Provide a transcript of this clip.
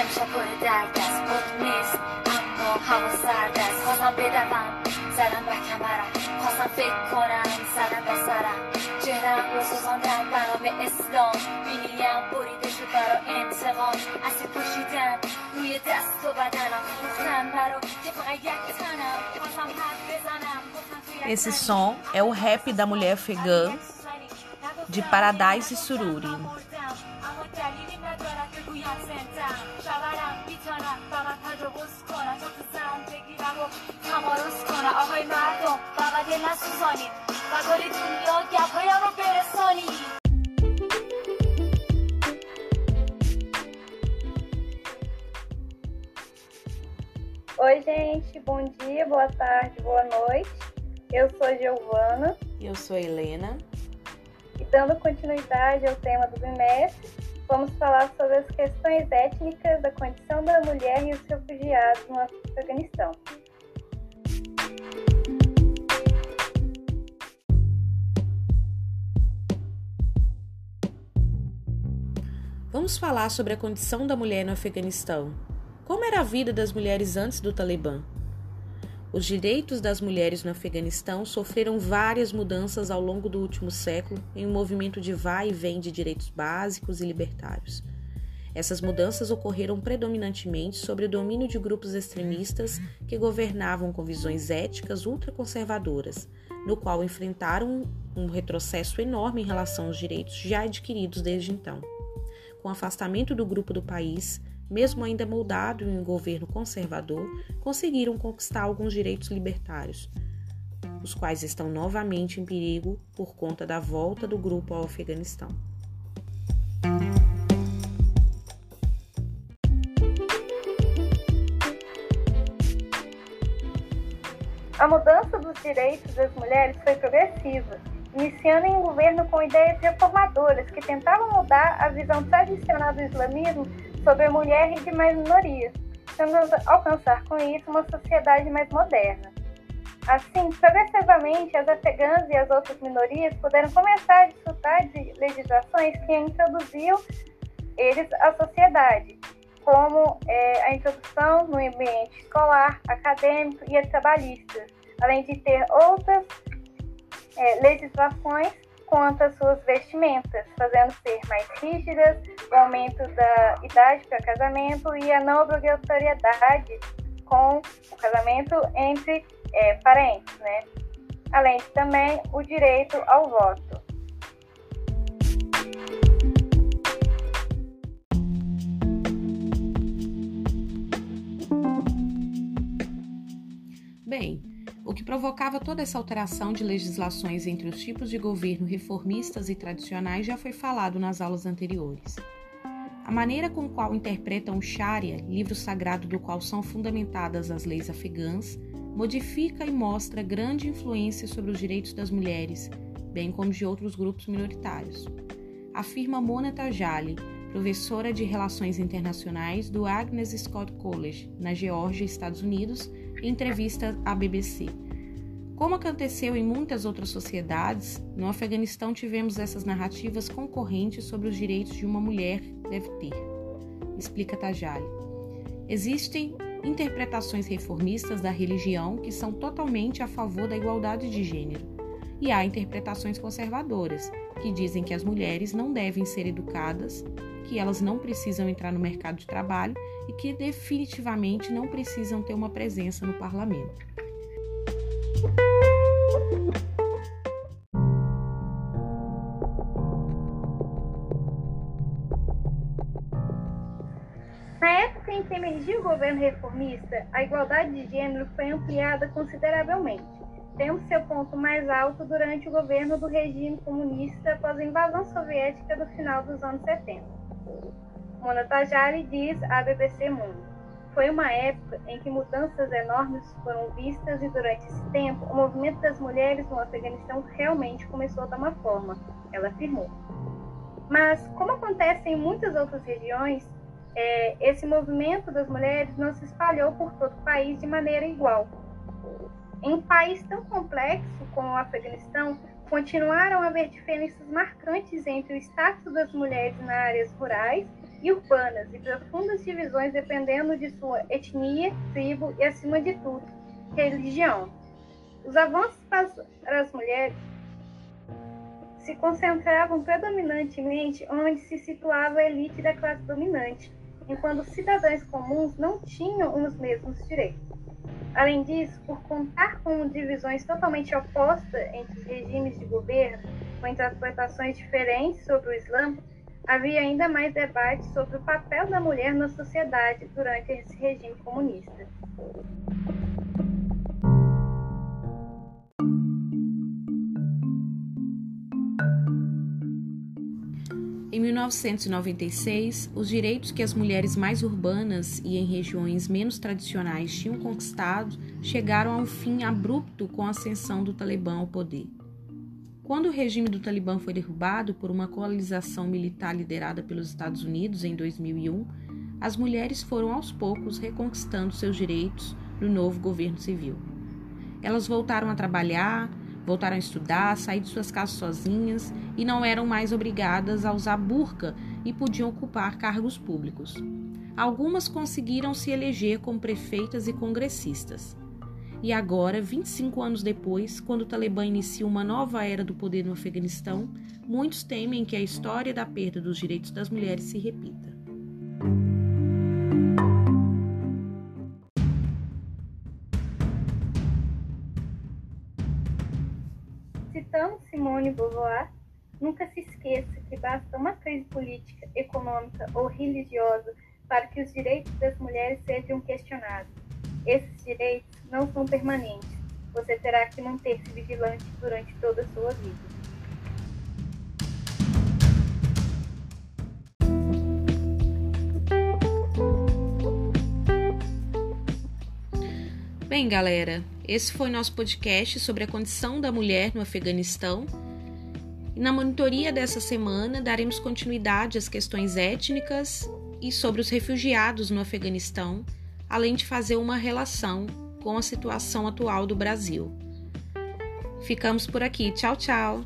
همیشه پر درد است خود نیست اما هوا سرد است خواستم بدوم زدم به کمرم خواستم فکر کنم زدم به سرم چهرم رو سوزاندم بنا به اسلام بینیم بریده شد برا انتقام اسیر پوشیدن روی دست و بدنم ریختن مرا که فقط یک تنم خواستم حرف بزنم Esse som é o rap da mulher afegã de Paradise Sururi. Oi, gente, bom dia, boa tarde, boa noite. Eu sou Giovana. Eu sou Helena. E dando continuidade ao tema do bimestre, vamos falar sobre as questões étnicas da condição da mulher e os refugiados no Afeganistão. Vamos falar sobre a condição da mulher no Afeganistão. Como era a vida das mulheres antes do Talibã? Os direitos das mulheres no Afeganistão sofreram várias mudanças ao longo do último século em um movimento de vai e vem de direitos básicos e libertários. Essas mudanças ocorreram predominantemente sobre o domínio de grupos extremistas que governavam com visões éticas ultraconservadoras, no qual enfrentaram um retrocesso enorme em relação aos direitos já adquiridos desde então. Com o afastamento do grupo do país, mesmo ainda moldado em um governo conservador, conseguiram conquistar alguns direitos libertários, os quais estão novamente em perigo por conta da volta do grupo ao Afeganistão. A mudança dos direitos das mulheres foi progressiva, iniciando em um governo com ideias reformadoras que tentavam mudar a visão tradicional do islamismo sobre a mulher e demais minorias, tentando alcançar com isso uma sociedade mais moderna. Assim, progressivamente, as afegãs e as outras minorias puderam começar a desfrutar de legislações que introduziam eles à sociedade, como é, a introdução no ambiente escolar, acadêmico e trabalhista, além de ter outras é, legislações quanto às suas vestimentas, fazendo ser mais rígidas, o aumento da idade para casamento e a não obrigatoriedade com o casamento entre é, parentes, né? Além de também o direito ao voto. O que provocava toda essa alteração de legislações entre os tipos de governo reformistas e tradicionais já foi falado nas aulas anteriores. A maneira com qual interpretam o Sharia, livro sagrado do qual são fundamentadas as leis afegãs, modifica e mostra grande influência sobre os direitos das mulheres, bem como de outros grupos minoritários. Afirma Mona Tajali, professora de Relações Internacionais do Agnes Scott College, na Geórgia, Estados Unidos, em entrevista à BBC. Como aconteceu em muitas outras sociedades, no Afeganistão tivemos essas narrativas concorrentes sobre os direitos de uma mulher deve ter, explica Tajali. Existem interpretações reformistas da religião que são totalmente a favor da igualdade de gênero, e há interpretações conservadoras que dizem que as mulheres não devem ser educadas, que elas não precisam entrar no mercado de trabalho e que definitivamente não precisam ter uma presença no parlamento. Na época em que emergiu o governo reformista, a igualdade de gênero foi ampliada consideravelmente, tendo seu ponto mais alto durante o governo do regime comunista após a invasão soviética do final dos anos 70. Mona Tajari diz à BBC Mundo. Foi uma época em que mudanças enormes foram vistas e durante esse tempo o movimento das mulheres no Afeganistão realmente começou a tomar forma, ela afirmou. Mas, como acontece em muitas outras regiões, é, esse movimento das mulheres não se espalhou por todo o país de maneira igual. Em um país tão complexo como o Afeganistão, continuaram a haver diferenças marcantes entre o status das mulheres nas áreas rurais e urbanas e profundas divisões dependendo de sua etnia, tribo e, acima de tudo, religião. Os avanços para as mulheres se concentravam predominantemente onde se situava a elite da classe dominante, enquanto os cidadãos comuns não tinham os mesmos direitos. Além disso, por contar com divisões totalmente opostas entre os regimes de governo, com interpretações diferentes sobre o Islã, havia ainda mais debate sobre o papel da mulher na sociedade durante esse regime comunista. Em 1996, os direitos que as mulheres mais urbanas e em regiões menos tradicionais tinham conquistado chegaram a um fim abrupto com a ascensão do Talibã ao poder. Quando o regime do Talibã foi derrubado por uma coalização militar liderada pelos Estados Unidos em 2001, as mulheres foram aos poucos reconquistando seus direitos no novo governo civil. Elas voltaram a trabalhar, Voltaram a estudar, sair de suas casas sozinhas e não eram mais obrigadas a usar burca e podiam ocupar cargos públicos. Algumas conseguiram se eleger como prefeitas e congressistas. E agora, 25 anos depois, quando o Talibã inicia uma nova era do poder no Afeganistão, muitos temem que a história da perda dos direitos das mulheres se repita. Citando Simone Beauvoir, nunca se esqueça que basta uma crise política, econômica ou religiosa para que os direitos das mulheres sejam questionados. Esses direitos não são permanentes. Você terá que manter-se vigilante durante toda a sua vida. Bem, galera, esse foi nosso podcast sobre a condição da mulher no Afeganistão. Na monitoria dessa semana daremos continuidade às questões étnicas e sobre os refugiados no Afeganistão, além de fazer uma relação com a situação atual do Brasil. Ficamos por aqui. Tchau, tchau!